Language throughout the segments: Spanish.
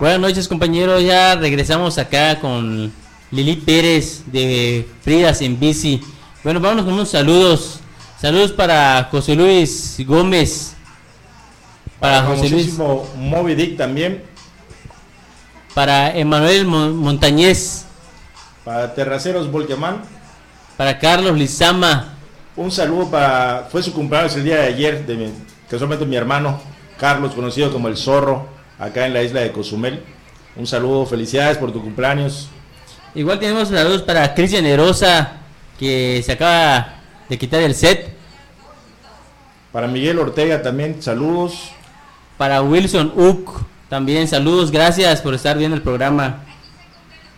Buenas noches compañeros, ya regresamos acá con Lili Pérez de Fridas en Bici. Bueno, vámonos con unos saludos. Saludos para José Luis Gómez. Para, José Luis. Moby Dick también. Para Emanuel Montañez. Para Terraceros Volquemán. Para Carlos Lizama. Un saludo para. Fue su cumpleaños el día de ayer, de casualmente mi hermano Carlos, conocido como el Zorro, acá en la isla de Cozumel. Un saludo, felicidades por tu cumpleaños. Igual tenemos saludos para Cristian Erosa, que se acaba de quitar el set. Para Miguel Ortega también, saludos. Para Wilson Uck, también saludos, gracias por estar viendo el programa.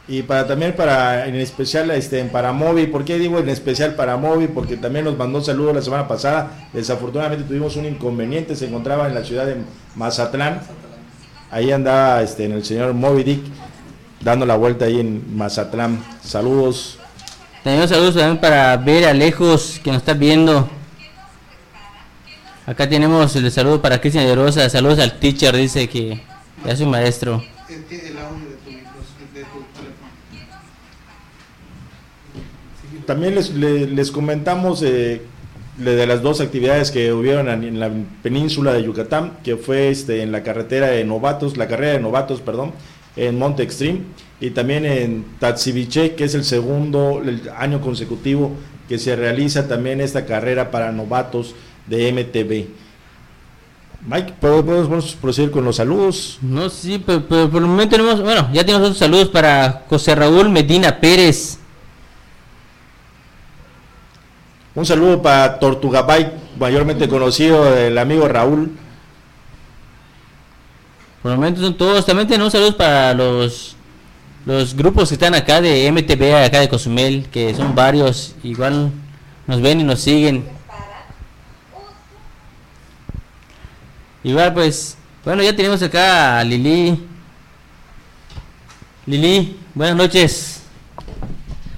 Y para también para, en especial este, para Moby, ¿por qué digo en especial para Moby? Porque también nos mandó saludos la semana pasada. Desafortunadamente tuvimos un inconveniente, se encontraba en la ciudad de Mazatlán. Ahí andaba este, en el señor Moby Dick dando la vuelta ahí en Mazatlán. Saludos. Tenemos saludos también para ver a lejos que nos está viendo. Acá tenemos el saludo para Cristian de Rosa. Saludos al teacher, dice que ya soy maestro. También les, les, comentamos eh, de las dos actividades que hubieron en la península de Yucatán, que fue este, en la carretera de novatos, la carrera de novatos, perdón, en Monte Extreme, y también en Tatsibiche, que es el segundo año consecutivo que se realiza también esta carrera para novatos de MTB. Mike, ¿podemos proceder con los saludos? No, sí, pero, por el momento tenemos, bueno, ya tenemos otros saludos para José Raúl Medina Pérez, Un saludo para Tortugabay, mayormente conocido el amigo Raúl. Por el momento son todos. También tenemos saludos para los los grupos que están acá de MTV, acá de Cozumel, que son varios. Igual nos ven y nos siguen. Igual pues, bueno, ya tenemos acá a Lili. Lili, buenas noches.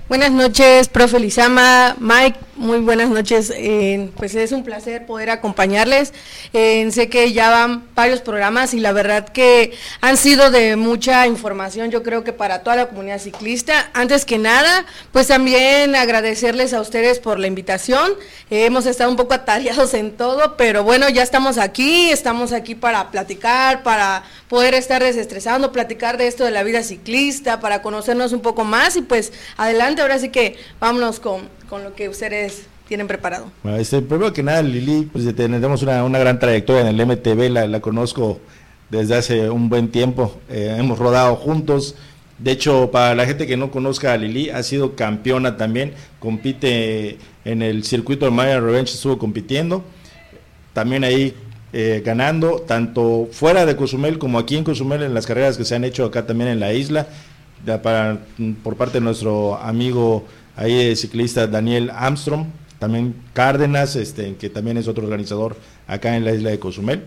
Buenas noches, profe Lizama, Mike, muy buenas noches. Eh, pues es un placer poder acompañarles. Eh, sé que ya van varios programas y la verdad que han sido de mucha información, yo creo que para toda la comunidad ciclista. Antes que nada, pues también agradecerles a ustedes por la invitación. Eh, hemos estado un poco atareados en todo, pero bueno, ya estamos aquí, estamos aquí para platicar, para poder estar desestresando, platicar de esto de la vida ciclista, para conocernos un poco más y pues adelante, ahora sí que vámonos con con lo que ustedes tienen preparado. Bueno, este, primero que nada, Lili, pues tenemos una, una gran trayectoria en el MTV, la, la conozco desde hace un buen tiempo, eh, hemos rodado juntos. De hecho, para la gente que no conozca a Lili, ha sido campeona también, compite en el circuito de Maya Revenge, estuvo compitiendo, también ahí eh, ganando, tanto fuera de Cozumel como aquí en Cozumel, en las carreras que se han hecho acá también en la isla, para, por parte de nuestro amigo Ahí el ciclista Daniel Armstrong, también Cárdenas, este, que también es otro organizador acá en la isla de Cozumel.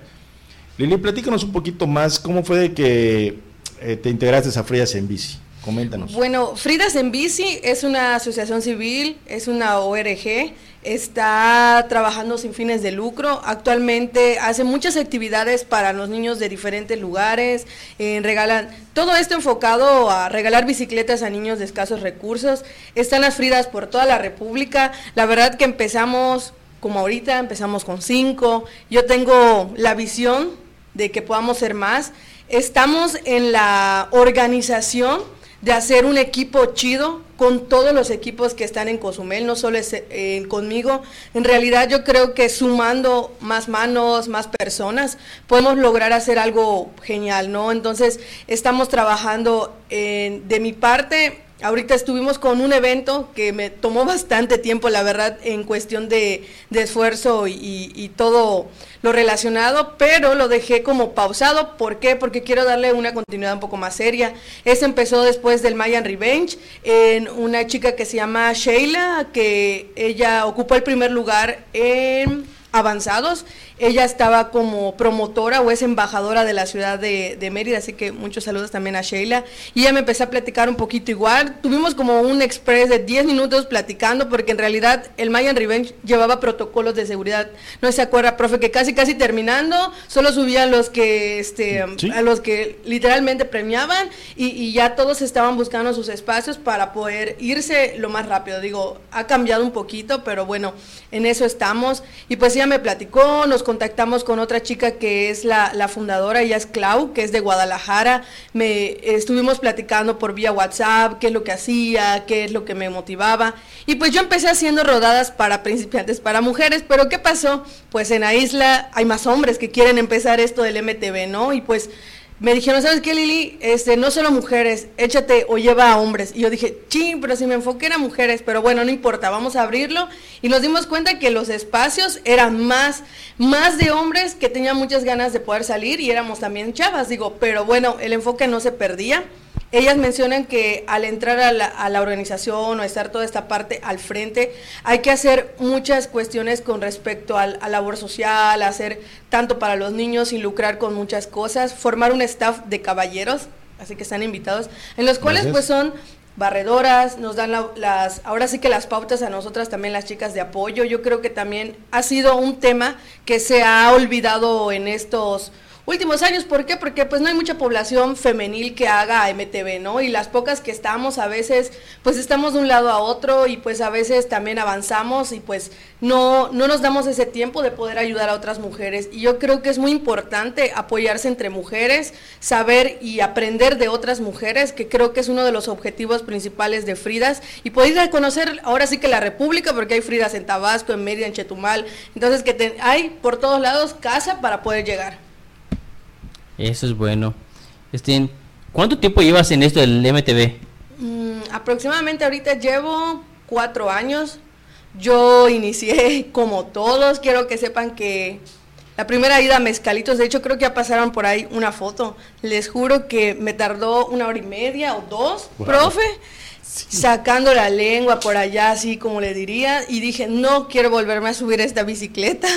Lili, platícanos un poquito más, ¿cómo fue que eh, te integraste a Fridas en Bici? Coméntanos. Bueno, Fridas en Bici es una asociación civil, es una ORG está trabajando sin fines de lucro. Actualmente hace muchas actividades para los niños de diferentes lugares. Eh, regalan todo esto enfocado a regalar bicicletas a niños de escasos recursos. Están las Fridas por toda la República. La verdad que empezamos como ahorita, empezamos con cinco. Yo tengo la visión de que podamos ser más. Estamos en la organización de hacer un equipo chido con todos los equipos que están en Cozumel, no solo es, eh, conmigo. En realidad yo creo que sumando más manos, más personas, podemos lograr hacer algo genial, ¿no? Entonces estamos trabajando de mi parte Ahorita estuvimos con un evento que me tomó bastante tiempo, la verdad, en cuestión de, esfuerzo y, todo lo relacionado, pero lo dejé como pausado. ¿Por qué? Porque quiero darle una continuidad un poco más seria. Ese empezó después del Mayan Revenge, en una chica que se llama Sheila, que ella ocupó el primer lugar en avanzados. Ella estaba como promotora o es embajadora de la ciudad de, Mérida, así que muchos saludos también a Sheila. Y ella me empezó a platicar un poquito igual. Tuvimos como un express de 10 minutos platicando, porque en realidad el Mayan Revenge llevaba protocolos de seguridad. No se acuerda, profe, que casi casi terminando, solo subían los que, este, a los que literalmente premiaban y, y ya todos estaban buscando sus espacios para poder irse lo más rápido. Digo, ha cambiado un poquito, pero bueno, en eso estamos. Y pues me platicó, nos contactamos con otra chica que es la, fundadora, ella es Clau, que es de Guadalajara. Me estuvimos platicando por vía WhatsApp, qué es lo que hacía, qué es lo que me motivaba. Y pues yo empecé haciendo rodadas para principiantes, para mujeres, pero ¿qué pasó? Pues en la isla hay más hombres que quieren empezar esto del MTV, ¿no? Y pues me dijeron, ¿sabes qué, Lili? Este, no solo mujeres, échate o lleva a hombres. Y yo dije, ching, pero si me enfoqué a mujeres, pero bueno, no importa, vamos a abrirlo. Y nos dimos cuenta que los espacios eran más, más de hombres que tenían muchas ganas de poder salir y éramos también chavas, digo, pero bueno, el enfoque no se perdía. Ellas mencionan que al entrar a la, organización o estar toda esta parte al frente, hay que hacer muchas cuestiones con respecto al, a labor social, hacer tanto para los niños y lucrar con muchas cosas, formar un staff de caballeros, así que están invitados, en los cuales pues son barredoras, nos dan las, ahora sí que las pautas a nosotras también las chicas de apoyo. Yo creo que también ha sido un tema que se ha olvidado en estos últimos años. ¿Por qué? Porque pues no hay mucha población femenil que haga MTV, ¿no? Y las pocas que estamos a veces pues estamos de un lado a otro y pues a veces también avanzamos y pues no, no nos damos ese tiempo de poder ayudar a otras mujeres. Y yo creo que es muy importante apoyarse entre mujeres, saber y aprender de otras mujeres, que creo que es uno de los objetivos principales de Fridas y poder conocer ahora sí que la República, porque hay Fridas en Tabasco, en Mérida, en Chetumal, entonces que hay por todos lados casa para poder llegar. Eso es bueno. Este, ¿Cuánto tiempo llevas en esto del MTV? Mm, aproximadamente ahorita llevo cuatro años. Yo inicié como todos. Quiero que sepan que la primera ida a Mezcalitos, de hecho creo que ya pasaron por ahí una foto. Les juro que me tardó una hora y media o dos, profe, sacando la lengua por allá, así como le diría. Y dije, no quiero volverme a subir esta bicicleta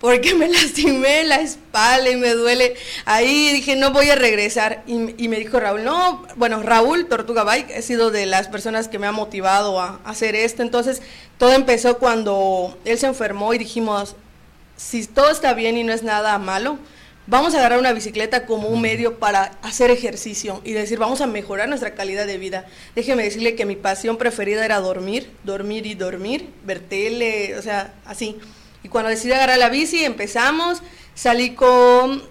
porque me lastimé la espalda y me duele. Ahí dije, no voy a regresar. Y, me dijo Raúl, no, bueno, Raúl Tortuga Bike ha sido de las personas que me ha motivado a, hacer esto. Entonces, todo empezó cuando él se enfermó y dijimos, si todo está bien y no es nada malo, vamos a agarrar una bicicleta como un medio para hacer ejercicio y decir, vamos a mejorar nuestra calidad de vida. Déjeme decirle que mi pasión preferida era dormir, dormir y dormir, ver tele, o sea, así. Y cuando decidí agarrar la bici, empezamos, salí con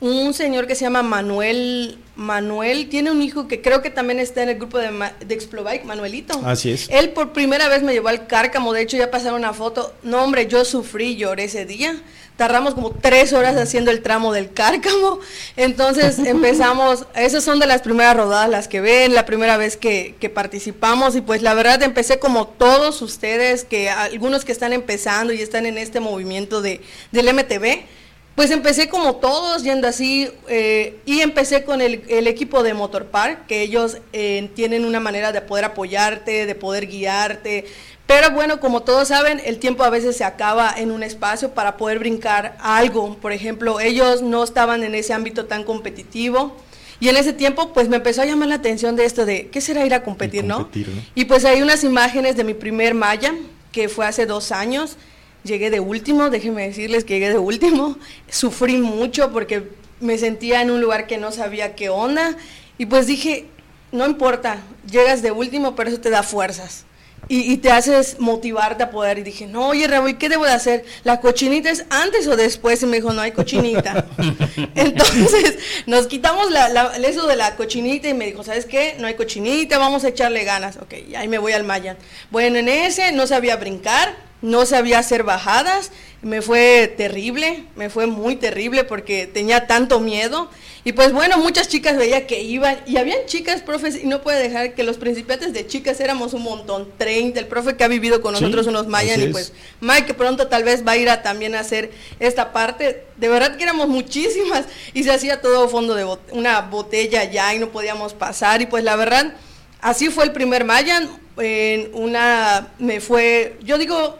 un señor que se llama Manuel. Manuel tiene un hijo que creo que también está en el grupo de, de Explobike, Manuelito. Así es. Él por primera vez me llevó al cárcamo, de hecho ya pasaron una foto. No, hombre, yo sufrí, lloré ese día. Tardamos como tres horas haciendo el tramo del cárcamo. Entonces empezamos, esas son de las primeras rodadas las que ven, la primera vez que, que participamos. Y pues la verdad empecé como todos ustedes, que algunos que están empezando y están en este movimiento de, del MTV pues empecé como todos, yendo así, eh, y empecé con el, equipo de Motorpark, que ellos eh, tienen una manera de poder apoyarte, de poder guiarte. Pero bueno, como todos saben, el tiempo a veces se acaba en un espacio para poder brincar algo. Por ejemplo, ellos no estaban en ese ámbito tan competitivo. Y en ese tiempo, pues me empezó a llamar la atención de esto de, ¿qué será ir a competir, ¿no? Y pues hay unas imágenes de mi primer malla, que fue hace dos años, Llegué de último, déjenme decirles que llegué de último. Sufrí mucho porque me sentía en un lugar que no sabía qué onda. Y pues dije, no importa, llegas de último, pero eso te da fuerzas. Y, te haces motivarte a poder. Y dije, no, oye, Raúl, ¿qué debo de hacer? ¿La cochinita es antes o después? Y me dijo, no hay cochinita. Entonces, nos quitamos la, eso de la cochinita y me dijo, ¿sabes qué? No hay cochinita, vamos a echarle ganas. Ok, ahí me voy al Mayan. Bueno, en ese no sabía brincar, no sabía hacer bajadas, me fue terrible, me fue muy terrible porque tenía tanto miedo. Y pues bueno, muchas chicas veía que iban, y habían chicas, profes, y no puede dejar que los principiantes de chicas éramos un montón, 30, el profe que ha vivido con nosotros unos Mayan, y pues Mike que pronto tal vez va a ir a también a hacer esta parte, de verdad que éramos muchísimas, y se hacía todo fondo de una botella ya y no podíamos pasar, y pues la verdad, así fue el primer Mayan, en una, me fue, yo digo,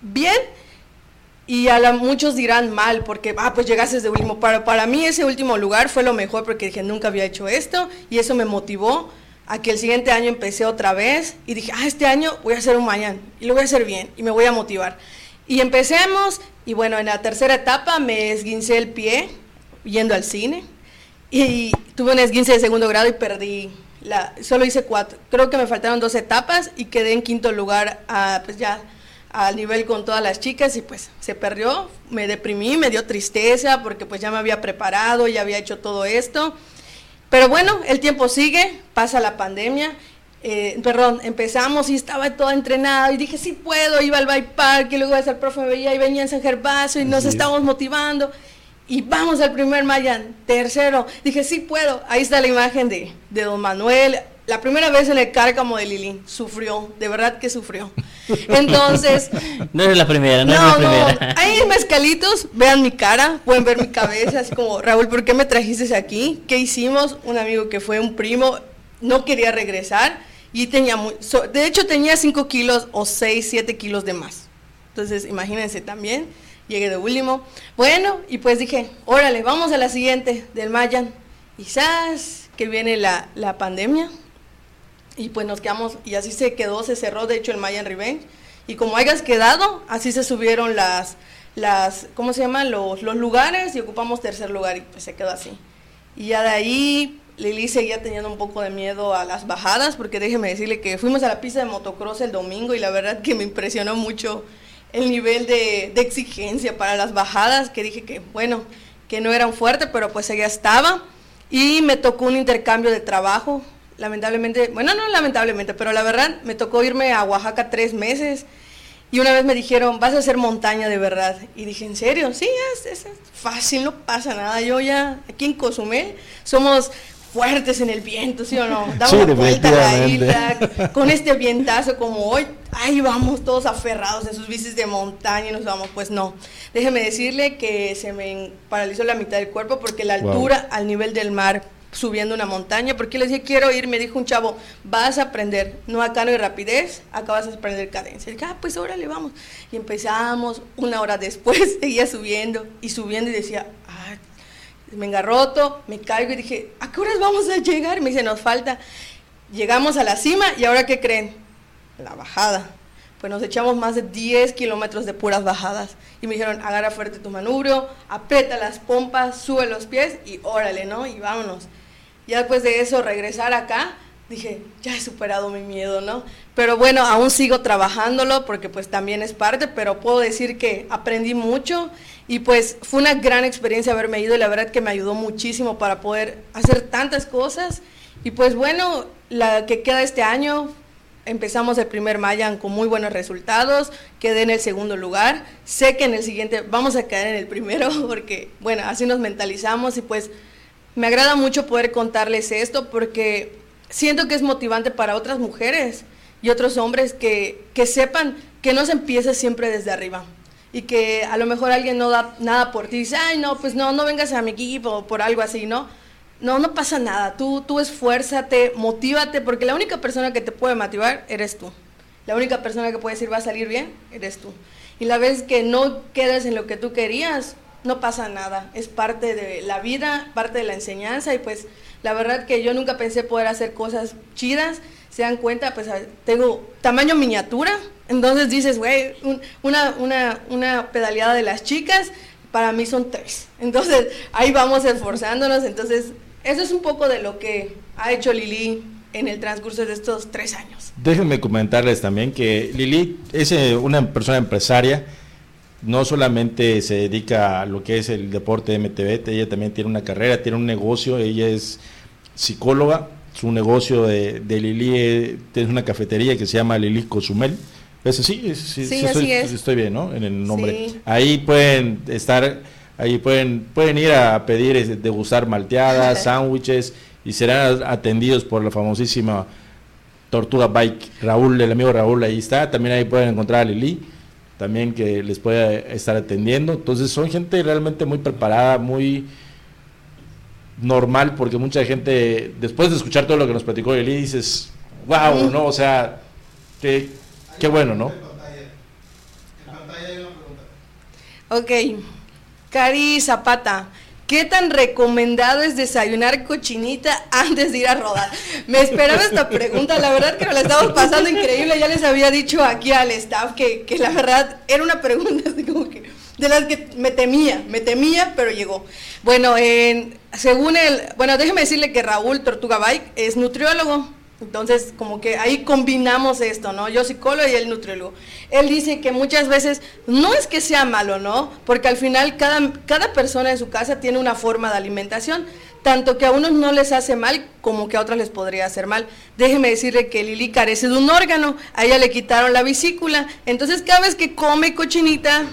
bien, y a la, muchos dirán mal, porque, ah, pues llegaste de último. Para, para mí ese último lugar fue lo mejor porque dije, nunca había hecho esto y eso me motivó a que el siguiente año empecé otra vez y dije, ah, este año voy a hacer un mañana y lo voy a hacer bien y me voy a motivar. Y empecemos y bueno, en la tercera etapa me esguincé el pie yendo al cine y tuve un esguince de segundo grado y perdí, la, solo hice cuatro, creo que me faltaron dos etapas y quedé en quinto lugar, a, pues ya al nivel con todas las chicas y pues se perdió, me deprimí, me dio tristeza porque pues ya me había preparado, ya había hecho todo esto. Pero bueno, el tiempo sigue, pasa la pandemia, eh, perdón, empezamos y estaba toda entrenada y dije, sí puedo, iba al bike park y luego el profe me veía y venía en San Gervasio y nos estábamos motivando. Y vamos al primer Mayan, tercero, dije, sí puedo, ahí está la imagen de, de don Manuel, la primera vez en el cárcamo de Lili, sufrió, de verdad que sufrió. Entonces... no es la primera, no, es la primera. No, hay mezcalitos, vean mi cara, pueden ver mi cabeza, así como, Raúl, ¿por qué me trajiste aquí? ¿Qué hicimos? Un amigo que fue un primo, no quería regresar y tenía, muy, de hecho tenía 5 kilos o 6, 7 kilos de más. Entonces, imagínense también, llegué de último. Bueno, y pues dije, órale, vamos a la siguiente del Mayan. Quizás que viene la, la pandemia, y pues nos quedamos, y así se quedó, se cerró de hecho el Mayan Revenge. Y como hayas quedado, así se subieron las, las ¿cómo se llaman? Los, los lugares y ocupamos tercer lugar y pues se quedó así. Y ya de ahí Lili seguía teniendo un poco de miedo a las bajadas, porque déjeme decirle que fuimos a la pista de motocross el domingo y la verdad que me impresionó mucho el nivel de, exigencia para las bajadas, que dije que bueno, que no eran fuertes, pero pues ella estaba. Y me tocó un intercambio de trabajo lamentablemente, bueno, no lamentablemente, pero la verdad me tocó irme a Oaxaca tres meses y una vez me dijeron, vas a hacer montaña de verdad. Y dije, ¿en serio? Sí, es, es fácil, no pasa nada. Yo ya, aquí en Cozumel, somos fuertes en el viento, ¿sí o no? Damos la vuelta a la isla, con este vientazo como hoy, ahí vamos todos aferrados en sus bicis de montaña y nos vamos. Pues no, déjeme decirle que se me paralizó la mitad del cuerpo porque la altura al nivel del mar subiendo una montaña, porque le dije, quiero ir, me dijo un chavo, vas a aprender, no acá no hay rapidez, acá vas a aprender cadencia. Y dije, ah, pues órale, vamos. Y empezamos, una hora después seguía subiendo y subiendo y decía, ah, me engarroto, me caigo y dije, ¿a qué horas vamos a llegar? Me dice, nos falta. Llegamos a la cima y ahora qué creen? La bajada. Pues nos echamos más de 10 kilómetros de puras bajadas. Y me dijeron, agarra fuerte tu manubrio, aprieta las pompas, sube los pies y órale, ¿no? Y vámonos. Ya después de eso, regresar acá, dije, ya he superado mi miedo, ¿no? Pero bueno, aún sigo trabajándolo porque pues también es parte, pero puedo decir que aprendí mucho y pues fue una gran experiencia haberme ido y la verdad que me ayudó muchísimo para poder hacer tantas cosas. Y pues bueno, la que queda este año, empezamos el primer Mayan con muy buenos resultados, quedé en el segundo lugar, sé que en el siguiente vamos a quedar en el primero porque bueno, así nos mentalizamos y pues me agrada mucho poder contarles esto porque siento que es motivante para otras mujeres y otros hombres que, que sepan que no se empieza siempre desde arriba y que a lo mejor alguien no da nada por ti dice, ay, no, pues no, no vengas a mi equipo por algo así, ¿no? No, no pasa nada, tú, tú esfuérzate, motívate, porque la única persona que te puede motivar eres tú. La única persona que puede decir va a salir bien, eres tú. Y la vez que no quedes en lo que tú querías, no pasa nada, es parte de la vida, parte de la enseñanza y pues la verdad que yo nunca pensé poder hacer cosas chidas, se dan cuenta, pues tengo tamaño miniatura, entonces dices, güey, una, una, una pedaleada de las chicas, para mí son tres, entonces ahí vamos esforzándonos, entonces eso es un poco de lo que ha hecho Lili en el transcurso de estos tres años. Déjenme comentarles también que Lili es eh, una persona empresaria, no solamente se dedica a lo que es el deporte de MTV, ella también tiene una carrera, tiene un negocio, ella es psicóloga, su negocio de, de Lili eh, es una cafetería que se llama Lili Cozumel. ¿Es así? Sí, sí, estoy, estoy, bien, ¿no? En el nombre. Ahí pueden estar, ahí pueden, pueden ir a pedir, este, degustar malteadas, sándwiches y serán atendidos por la famosísima Tortuga Bike, Raúl, el amigo Raúl, ahí está. También ahí pueden encontrar a Lili también que les pueda estar atendiendo. Entonces son gente realmente muy preparada, muy normal, porque mucha gente, después de escuchar todo lo que nos platicó Eli, dices, wow, ¿no? O sea, qué, qué bueno, ¿no? Ok, Cari Zapata. ¿Qué tan recomendado es desayunar cochinita antes de ir a rodar? Me esperaba esta pregunta, la verdad que me la estamos pasando increíble. Ya les había dicho aquí al staff que, que la verdad era una pregunta así como que de las que me temía, me temía, pero llegó. Bueno, en, según el, bueno, déjeme decirle que Raúl Tortuga Bike es nutriólogo. Entonces, como que ahí combinamos esto, ¿no? Yo psicólogo y él nutriólogo. Él dice que muchas veces no es que sea malo, ¿no? Porque al final cada, cada persona en su casa tiene una forma de alimentación, tanto que a unos no les hace mal como que a otros les podría hacer mal. Déjeme decirle que Lili carece de un órgano, a ella le quitaron la vesícula, entonces cada vez que come cochinita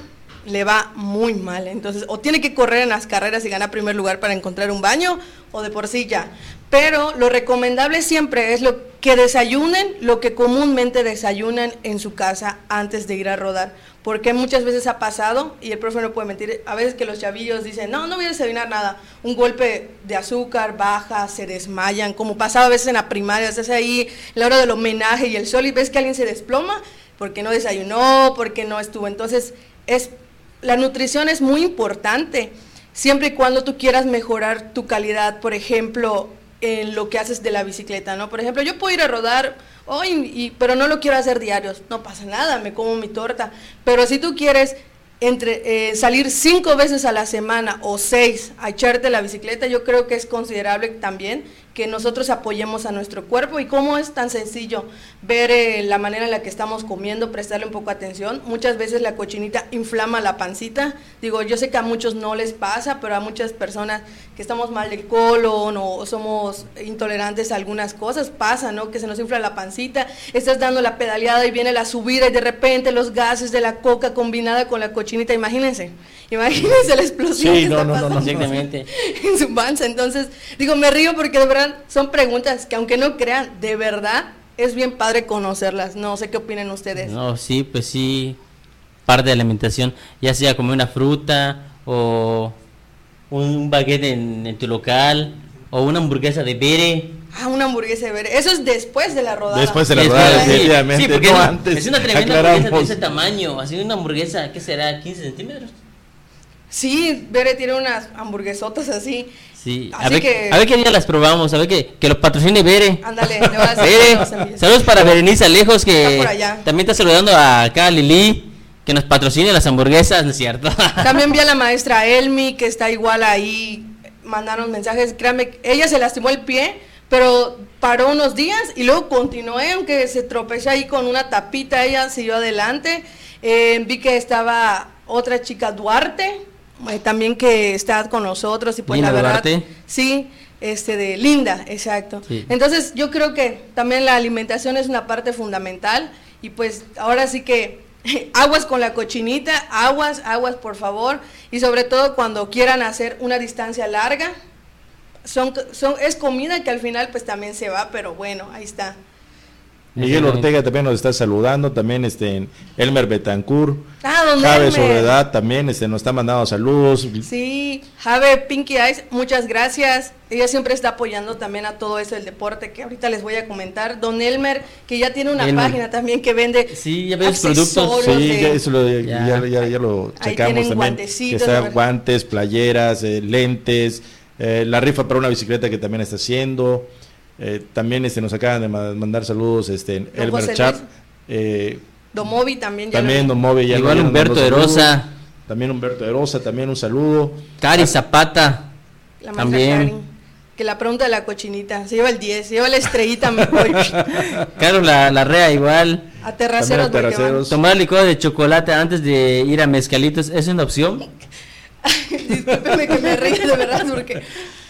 le va muy mal. Entonces, o tiene que correr en las carreras y ganar primer lugar para encontrar un baño, o de por sí ya. Pero lo recomendable siempre es lo que desayunen lo que comúnmente desayunan en su casa antes de ir a rodar. Porque muchas veces ha pasado, y el profe no puede mentir, a veces que los chavillos dicen, no, no voy a desayunar nada. Un golpe de azúcar baja, se desmayan, como pasaba a veces en la primaria, estás ahí la hora del homenaje y el sol y ves que alguien se desploma porque no desayunó, porque no estuvo. Entonces, es la nutrición es muy importante, siempre y cuando tú quieras mejorar tu calidad, por ejemplo, en lo que haces de la bicicleta, ¿no? Por ejemplo, yo puedo ir a rodar hoy, y, pero no lo quiero hacer diarios, no pasa nada, me como mi torta, pero si tú quieres entre eh, salir cinco veces a la semana o seis a echarte la bicicleta, yo creo que es considerable también que nosotros apoyemos a nuestro cuerpo y cómo es tan sencillo ver eh, la manera en la que estamos comiendo, prestarle un poco atención. Muchas veces la cochinita inflama la pancita. Digo, yo sé que a muchos no les pasa, pero a muchas personas que estamos mal del colon o somos intolerantes a algunas cosas, pasa, ¿no? Que se nos infla la pancita, estás dando la pedaleada y viene la subida y de repente los gases de la coca combinada con la cochinita, imagínense. Imagínense la explosión que está en su panza. Entonces, digo, me río porque de verdad son preguntas que aunque no crean, de verdad es bien padre conocerlas. No sé qué opinan ustedes. No, sí, pues sí, parte de alimentación, ya sea como una fruta o un baguette en, en tu local o una hamburguesa de bere. Ah, una hamburguesa de bere. Eso es después de la rodada. Después de la Después, rodada, sí, definitivamente, sí, porque no es, antes. es una tremenda hamburguesa de Aclaramos. ese tamaño, así una hamburguesa, ¿qué será? ¿15 centímetros? Sí, Bere tiene unas hamburguesotas así. Sí, a ver, que- a ver qué día las probamos, a ver que, que los patrocine Bere. Ándale, le voy a decir Bere, saludos para Berenice Alejos que también está saludando a acá a Lili, que nos patrocine las hamburguesas, ¿no es cierto? También vi a la maestra Elmi, que está igual ahí, mandaron mensajes, créanme, ella se lastimó el pie, pero paró unos días y luego continuó, ¿eh? aunque se tropezó ahí con una tapita, ella siguió adelante. Eh, vi que estaba otra chica, Duarte, eh, también que está con nosotros y pues Linda la verdad, Duarte. sí, este de Linda, exacto. Sí. Entonces yo creo que también la alimentación es una parte fundamental y pues ahora sí que aguas con la cochinita, aguas, aguas por favor y sobre todo cuando quieran hacer una distancia larga, son, son, es comida que al final pues también se va, pero bueno, ahí está. Miguel Ortega también nos está saludando, también este Elmer Betancourt, Ah, don Jave. Soledad también este nos está mandando saludos. Sí, Jave Pinky Eyes, muchas gracias. Ella siempre está apoyando también a todo eso del deporte que ahorita les voy a comentar. Don Elmer, que ya tiene una Elmer. página también que vende Sí, ya productos. Sí, de- ya, eso lo, Ya. ya, ya- ya lo Ahí checamos tienen también. Que está ¿verdad? guantes, playeras, eh, lentes, eh, la rifa para una bicicleta que también está haciendo. Eh, también este nos acaban de ma- mandar saludos este Elmer José Chap. Eh, Domovi también ya también Mobe ya Igual Humberto de. Rosa. También Humberto de Rosa, también un saludo. Cari Zapata. la también. Karin, que la pregunta de la cochinita, se lleva el 10, se lleva la estrellita me voy. Carlos la, Larrea igual. A terraceros. Tomar licor de chocolate antes de ir a mezcalitos, ¿es una opción? Discúlpeme que me ríe de verdad porque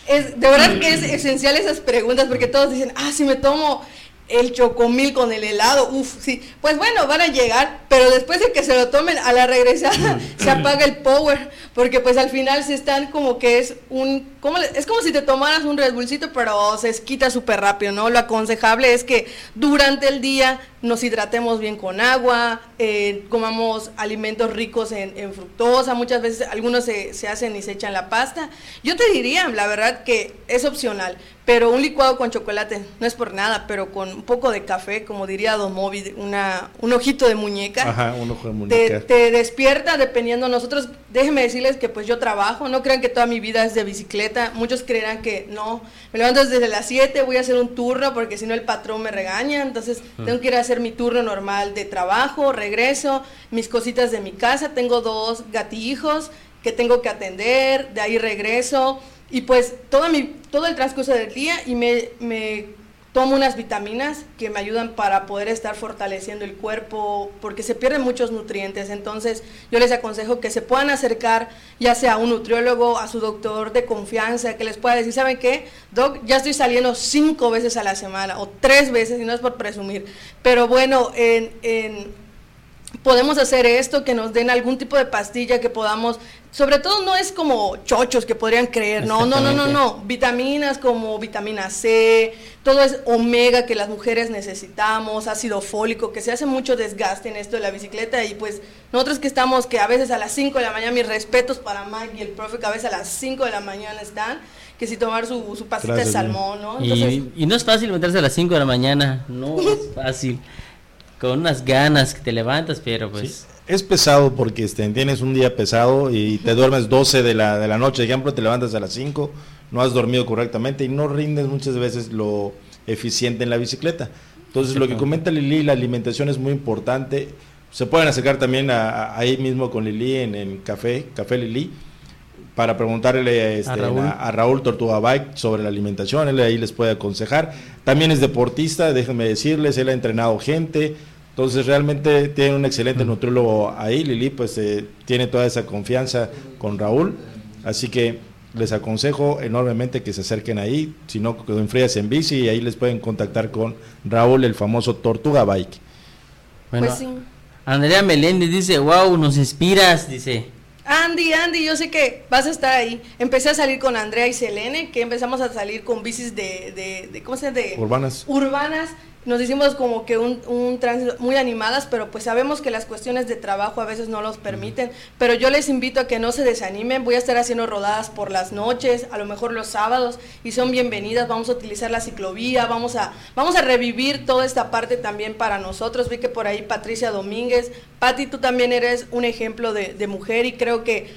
es de verdad que es esencial esas preguntas porque todos dicen, ah, si me tomo el chocomil con el helado, uff, sí. Pues bueno, van a llegar, pero después de que se lo tomen a la regresada se apaga el power, porque pues al final se están como que es un, ¿cómo le- es como si te tomaras un Red Bullcito, pero se quita súper rápido, ¿no? Lo aconsejable es que durante el día nos hidratemos bien con agua, eh, comamos alimentos ricos en, en fructosa, muchas veces algunos se, se hacen y se echan la pasta. Yo te diría, la verdad, que es opcional, pero un licuado con chocolate, no es por nada, pero con un poco de café, como diría Don Moby, una, un ojito de muñeca. Ajá, un ojo de muñeca. Te, despierta dependiendo nosotros, déjenme decirles que pues yo trabajo, no crean que toda mi vida es de bicicleta, muchos creerán que no, me levanto desde las 7, voy a hacer un turno porque si no el patrón me regaña, entonces tengo que ir a hacer mi turno normal de trabajo, regreso, mis cositas de mi casa, tengo dos gatijos que tengo que atender, de ahí regreso. Y pues todo, mi, todo el transcurso del día y me, me tomo unas vitaminas que me ayudan para poder estar fortaleciendo el cuerpo, porque se pierden muchos nutrientes. Entonces, yo les aconsejo que se puedan acercar ya sea a un nutriólogo, a su doctor de confianza, que les pueda decir, ¿saben qué? Doc, ya estoy saliendo cinco veces a la semana o tres veces, y no es por presumir. Pero bueno, en, en podemos hacer esto, que nos den algún tipo de pastilla que podamos, sobre todo no es como chochos que podrían creer, no, no, no, no, no, vitaminas como vitamina C, todo es omega que las mujeres necesitamos, ácido fólico, que se hace mucho desgaste en esto de la bicicleta y pues nosotros que estamos, que a veces a las 5 de la mañana, mis respetos para Mike y el profe que a veces a las 5 de la mañana están, que si tomar su, su pasita de salmón, ¿no? y, y no es fácil meterse a las 5 de la mañana, no es fácil con unas ganas que te levantas, pero pues... Es pesado porque este, tienes un día pesado y te duermes 12 de la, de la noche, por ejemplo, te levantas a las 5, no has dormido correctamente y no rindes muchas veces lo eficiente en la bicicleta. Entonces, lo que comenta Lili, la alimentación es muy importante. Se pueden acercar también a, ahí mismo con Lili en, en Café, Café Lili, para preguntarle este, a, Raúl. Tortuga Bike sobre la alimentación, él ahí les puede aconsejar. También es deportista, déjenme decirles, él ha entrenado gente, entonces realmente tiene un excelente nutriólogo ahí, Lili pues eh, tiene toda esa confianza con Raúl, así que les aconsejo enormemente que se acerquen ahí, si no, en frías en bici y ahí les pueden contactar con Raúl, el famoso Tortuga Bike. Bueno, pues Andrea Meléndez dice, wow, nos inspiras, dice. Andy, Andy, yo sé que vas a estar ahí. Empecé a salir con Andrea y Selene, que empezamos a salir con bicis de, de, de ¿cómo se llama? De urbanas. Urbanas nos hicimos como que un, un tránsito muy animadas, pero pues sabemos que las cuestiones de trabajo a veces no los permiten, pero yo les invito a que no se desanimen, voy a estar haciendo rodadas por las noches, a lo mejor los sábados, y son bienvenidas, vamos a utilizar la ciclovía, vamos a, vamos a revivir toda esta parte también para nosotros, vi que por ahí Patricia Domínguez, Patti, tú también eres un ejemplo de, de mujer y creo que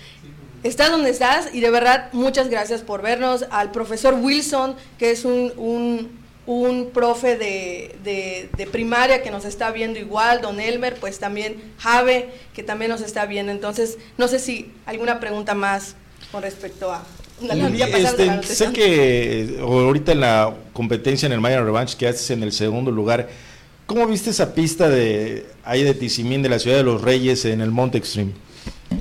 estás donde estás y de verdad muchas gracias por vernos, al profesor Wilson, que es un, un un profe de, de, primaria que nos está viendo igual, don Elmer, pues también Jave, que también nos está viendo. Entonces, no sé si alguna pregunta más con respecto a... Este, sé que ahorita en la competencia en el Mayan Revanche que haces en el segundo lugar, ¿cómo viste esa pista de ahí de Tizimín de la ciudad de los Reyes en el Monte Extreme?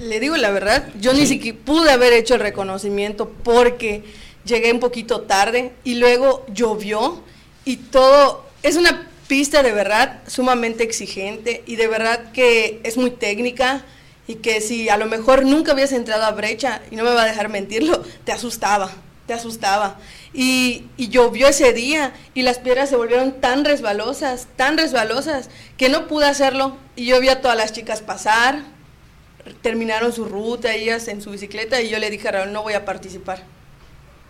Le digo la verdad, yo ni siquiera pude haber hecho el reconocimiento porque llegué un poquito tarde y luego llovió y todo es una pista de verdad sumamente exigente y de verdad que es muy técnica y que si a lo mejor nunca habías entrado a brecha, y no me va a dejar mentirlo, te asustaba, te asustaba. Y, y llovió ese día y las piedras se volvieron tan resbalosas, tan resbalosas, que no pude hacerlo. Y yo vi a todas las chicas pasar, terminaron su ruta, ellas en su bicicleta, y yo le dije a Raúl, no voy a participar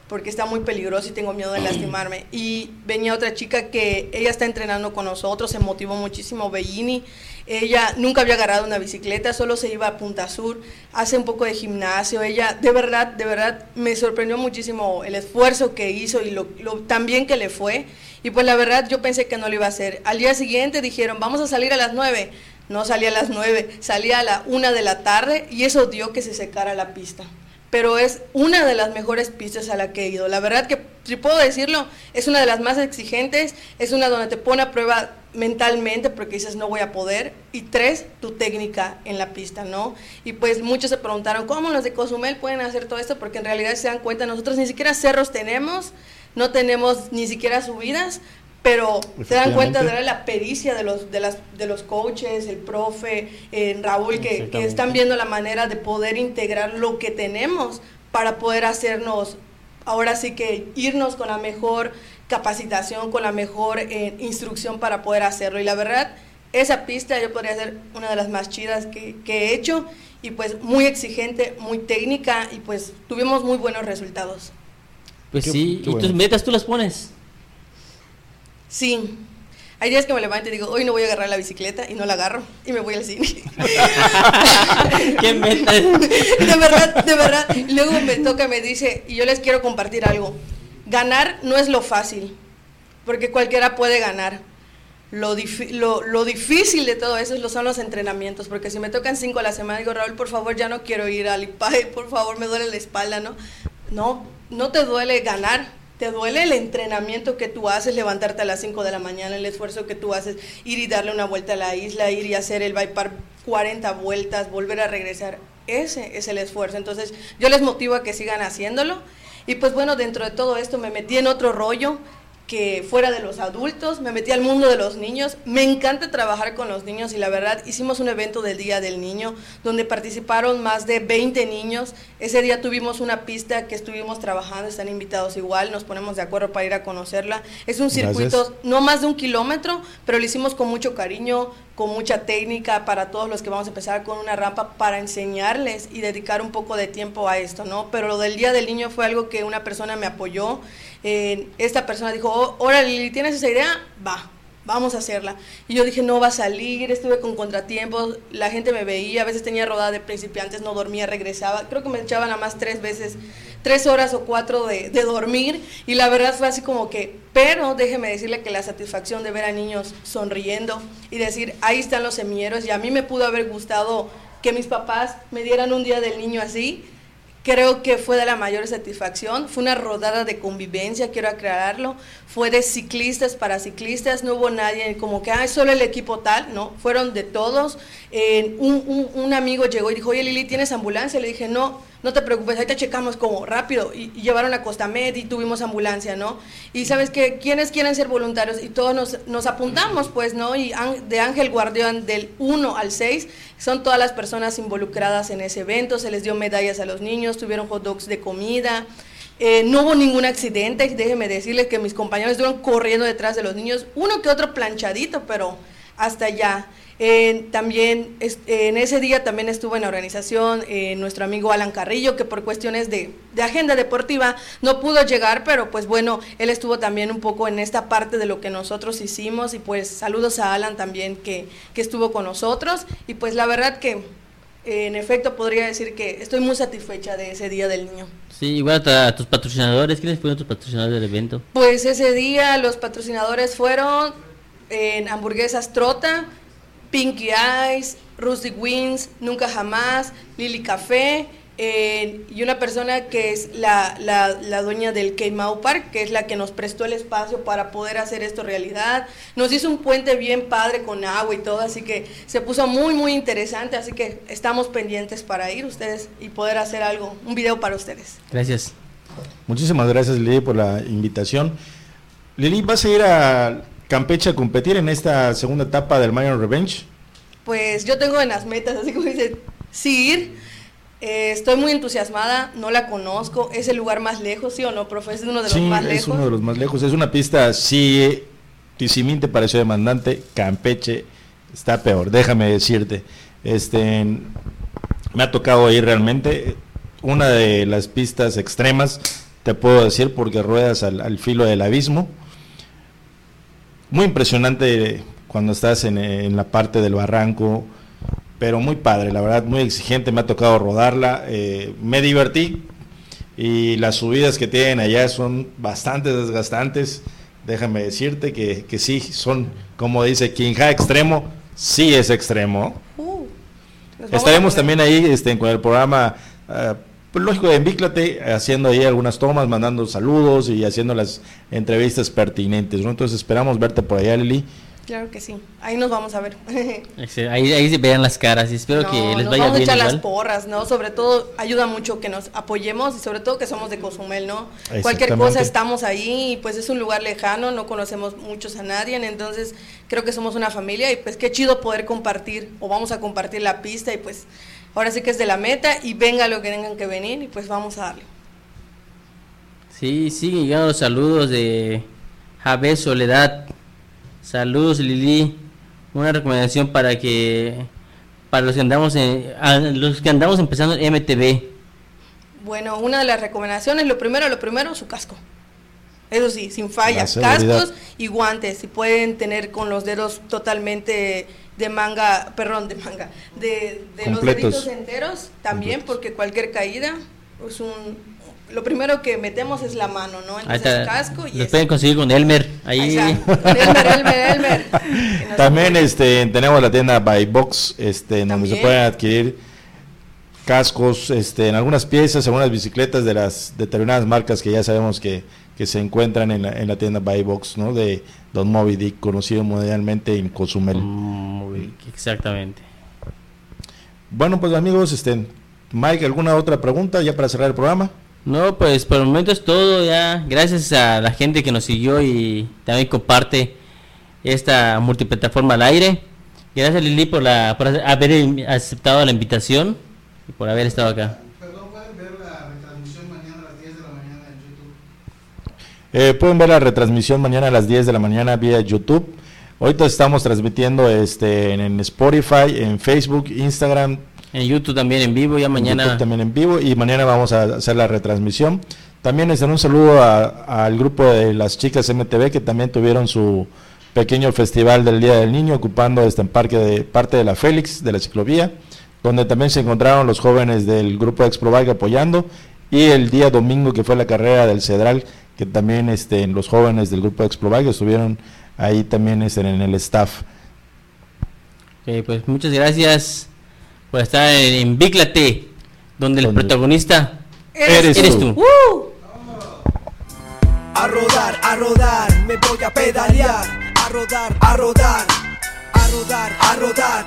porque está muy peligroso y tengo miedo de lastimarme. Y venía otra chica que ella está entrenando con nosotros, se motivó muchísimo, Bellini. Ella nunca había agarrado una bicicleta, solo se iba a Punta Sur, hace un poco de gimnasio. Ella, de verdad, de verdad, me sorprendió muchísimo el esfuerzo que hizo y lo, tan bien que le fue. Y pues la verdad, yo pensé que no lo iba a hacer. Al día siguiente dijeron, vamos a salir a las nueve. No salía a las nueve, salía a la una de la tarde y eso dio que se secara la pista pero es una de las mejores pistas a la que he ido. La verdad que, si puedo decirlo, es una de las más exigentes, es una donde te pone a prueba mentalmente porque dices no voy a poder, y tres, tu técnica en la pista, ¿no? Y pues muchos se preguntaron, ¿cómo los de Cozumel pueden hacer todo esto? Porque en realidad se dan cuenta, nosotros ni siquiera cerros tenemos, no tenemos ni siquiera subidas, pero se dan cuenta de la pericia de los, de las, de los coaches, el profe, eh, Raúl, que, que, están viendo la manera de poder integrar lo que tenemos para poder hacernos, ahora sí que irnos con la mejor capacitación, con la mejor eh, instrucción para poder hacerlo. Y la verdad, esa pista yo podría ser una de las más chidas que, que he hecho y pues muy exigente, muy técnica y pues tuvimos muy buenos resultados. Pues Qué- sí, qué y bueno. tus metas tú las pones. Sí. Hay días que me levanto y digo, hoy no voy a agarrar la bicicleta y no la agarro y me voy al cine. ¿Qué metas? de verdad, de verdad. Luego me toca me dice, y yo les quiero compartir algo. Ganar no es lo fácil, porque cualquiera puede ganar. Lo, lo, lo difícil de todo eso es lo- son los entrenamientos, porque si me tocan cinco a la semana, digo, Raúl, por favor, ya no quiero ir al IPAE, por favor, me duele la espalda, ¿no? No, no te duele ganar, te duele el entrenamiento que tú haces, levantarte a las 5 de la mañana, el esfuerzo que tú haces, ir y darle una vuelta a la isla, ir y hacer el bypass 40 vueltas, volver a regresar. Ese es el esfuerzo. Entonces, yo les motivo a que sigan haciéndolo. Y pues bueno, dentro de todo esto me metí en otro rollo que fuera de los adultos, me metí al mundo de los niños. Me encanta trabajar con los niños y la verdad hicimos un evento del Día del Niño donde participaron más de 20 niños. Ese día tuvimos una pista que estuvimos trabajando, están invitados igual, nos ponemos de acuerdo para ir a conocerla. Es un Gracias. circuito no más de un kilómetro, pero lo hicimos con mucho cariño, con mucha técnica para todos los que vamos a empezar con una rampa para enseñarles y dedicar un poco de tiempo a esto, ¿no? Pero lo del Día del Niño fue algo que una persona me apoyó. eh, esta persona dijo, oh, órale, ¿tienes esa idea? Va, vamos a hacerla. Y yo dije, no va a salir, estuve con contratiempos, la gente me veía, a veces tenía rodada de principiantes, no dormía, regresaba. Creo que me echaban a más tres veces, tres horas o cuatro de, de dormir. Y la verdad fue así como que, pero déjeme decirle que la satisfacción de ver a niños sonriendo y decir, ahí están los semilleros. Y a mí me pudo haber gustado que mis papás me dieran un día del niño así creo que fue de la mayor satisfacción. Fue una rodada de convivencia, quiero aclararlo. Fue de ciclistas para ciclistas, no hubo nadie como que, ah, solo el equipo tal, no, fueron de todos. Un, un- un amigo llegó y dijo, oye Lili, ¿tienes ambulancia? Le dije, no, no te preocupes, ahí te checamos como rápido. Y, llevaron a Costamed y tuvimos ambulancia, ¿no? Y sabes que, ¿quiénes quieren ser voluntarios? Y todos nos, nos apuntamos, pues, ¿no? Y Án- de Ángel Guardián del 1 al 6 son todas las personas involucradas en ese evento, se les dio medallas a los niños, tuvieron hot dogs de comida. Eh, no hubo ningún accidente, déjenme decirles que mis compañeros estuvieron corriendo detrás de los niños, uno que otro planchadito, pero hasta allá. Eh, también en ese día también estuvo en la organización eh, nuestro amigo Alan Carrillo, que por cuestiones de, de agenda deportiva no pudo llegar, pero pues bueno, él estuvo también un poco en esta parte de lo que nosotros hicimos y pues saludos a Alan también que, que estuvo con nosotros y pues la verdad que eh, en efecto podría decir que estoy muy satisfecha de ese Día del Niño. Sí, igual a, a tus patrocinadores, ¿qué les fueron tus patrocinadores del evento? Pues ese día los patrocinadores fueron en hamburguesas Trota, Pinky Eyes, Rustic Wings, Nunca Jamás, Lily Café eh, y una persona que es la, la, la dueña del Keimau Park, que es la que nos prestó el espacio para poder hacer esto realidad. Nos hizo un puente bien padre con agua y todo, así que se puso muy, muy interesante, así que estamos pendientes para ir ustedes y poder hacer algo, un video para ustedes. Gracias. Muchísimas gracias Lili por la invitación. Lili, ¿vas a ir a Campeche a competir en esta segunda etapa del Mayor Revenge? Pues yo tengo en las metas, así como dice, sí ir. Eh, estoy muy entusiasmada, no la conozco, es el lugar más lejos, ¿sí o no, profe? Es uno de los sí, más es lejos. uno de los más lejos. Es una pista, sí, Tizimín te pareció demandante, Campeche está peor, déjame decirte. Este, me ha tocado ir realmente. Una de las pistas extremas, te puedo decir, porque ruedas al, al filo del abismo. Muy impresionante cuando estás en, en la parte del barranco, pero muy padre, la verdad, muy exigente. Me ha tocado rodarla, eh, me divertí, y las subidas que tienen allá son bastante desgastantes. Déjame decirte que, que sí, son, como dice Kinja, extremo, sí es extremo. Uh, Estaremos también ahí este, con el programa, ah, pues lógico, de Envíclate, haciendo ahí algunas tomas, mandando saludos y haciendo las entrevistas pertinentes. ¿no? Entonces esperamos verte por allá, Lili. Claro que sí, ahí nos vamos a ver. Ahí, ahí se vean las caras y espero No, que les nos vaya vamos a bien echar las igual. porras, ¿no? Sobre todo ayuda mucho que nos apoyemos y sobre todo que somos de Cozumel, ¿no? Cualquier cosa estamos ahí y pues es un lugar lejano, no conocemos muchos a nadie, entonces creo que somos una familia y pues qué chido poder compartir o vamos a compartir la pista y pues ahora sí que es de la meta y venga lo que tengan que venir y pues vamos a darle. Sí, siguen llegando los saludos de Javé Soledad. Saludos Lili. Una recomendación para que para los que andamos en, a los que andamos empezando en MTV. Bueno, una de las recomendaciones, lo primero, lo primero, su casco. Eso sí, sin fallas, cascos y guantes. Si pueden tener con los dedos totalmente de manga, perdón, de manga, de, de los deditos enteros también, Completos. porque cualquier caída es un... Lo primero que metemos es la mano, ¿no? Ahí Entonces está. el casco y Los pueden conseguir con Elmer. Ahí. Elmer, Elmer, Elmer. También este, tenemos la tienda By Box, este, en donde se pueden adquirir cascos, este, en algunas piezas, algunas bicicletas de las determinadas marcas que ya sabemos que, que se encuentran en la, en la tienda By Box, ¿no? De Don Moby Dick, conocido mundialmente en Cozumel. Mm, exactamente. Bueno, pues amigos, este, Mike, ¿alguna otra pregunta ya para cerrar el programa? No, pues por el momento es todo ya. Gracias a la gente que nos siguió y también comparte esta multiplataforma al aire. Gracias Lili por, la, por haber aceptado la invitación y por haber estado acá. Perdón, pueden ver la retransmisión mañana a las 10 de la mañana en YouTube. Eh, pueden ver la retransmisión mañana a las 10 de la mañana vía YouTube. Ahorita estamos transmitiendo este, en, Spotify, en Facebook, Instagram, En YouTube también en vivo, ya mañana. YouTube también en vivo y mañana vamos a hacer la retransmisión. También este, un saludo al grupo de las chicas MTV que también tuvieron su pequeño festival del Día del Niño ocupando este parque de parte de la Félix de la ciclovía, donde también se encontraron los jóvenes del grupo Exprobike apoyando y el día domingo que fue la carrera del Cedral que también este los jóvenes del grupo Exprobike estuvieron ahí también este, en el staff. Ok, pues muchas gracias por estar en, en Bíclate, donde el protagonista Eres eres tú. tú. ¡Uh! A rodar, a rodar, me voy a pedalear. A rodar, a rodar, a rodar, a rodar.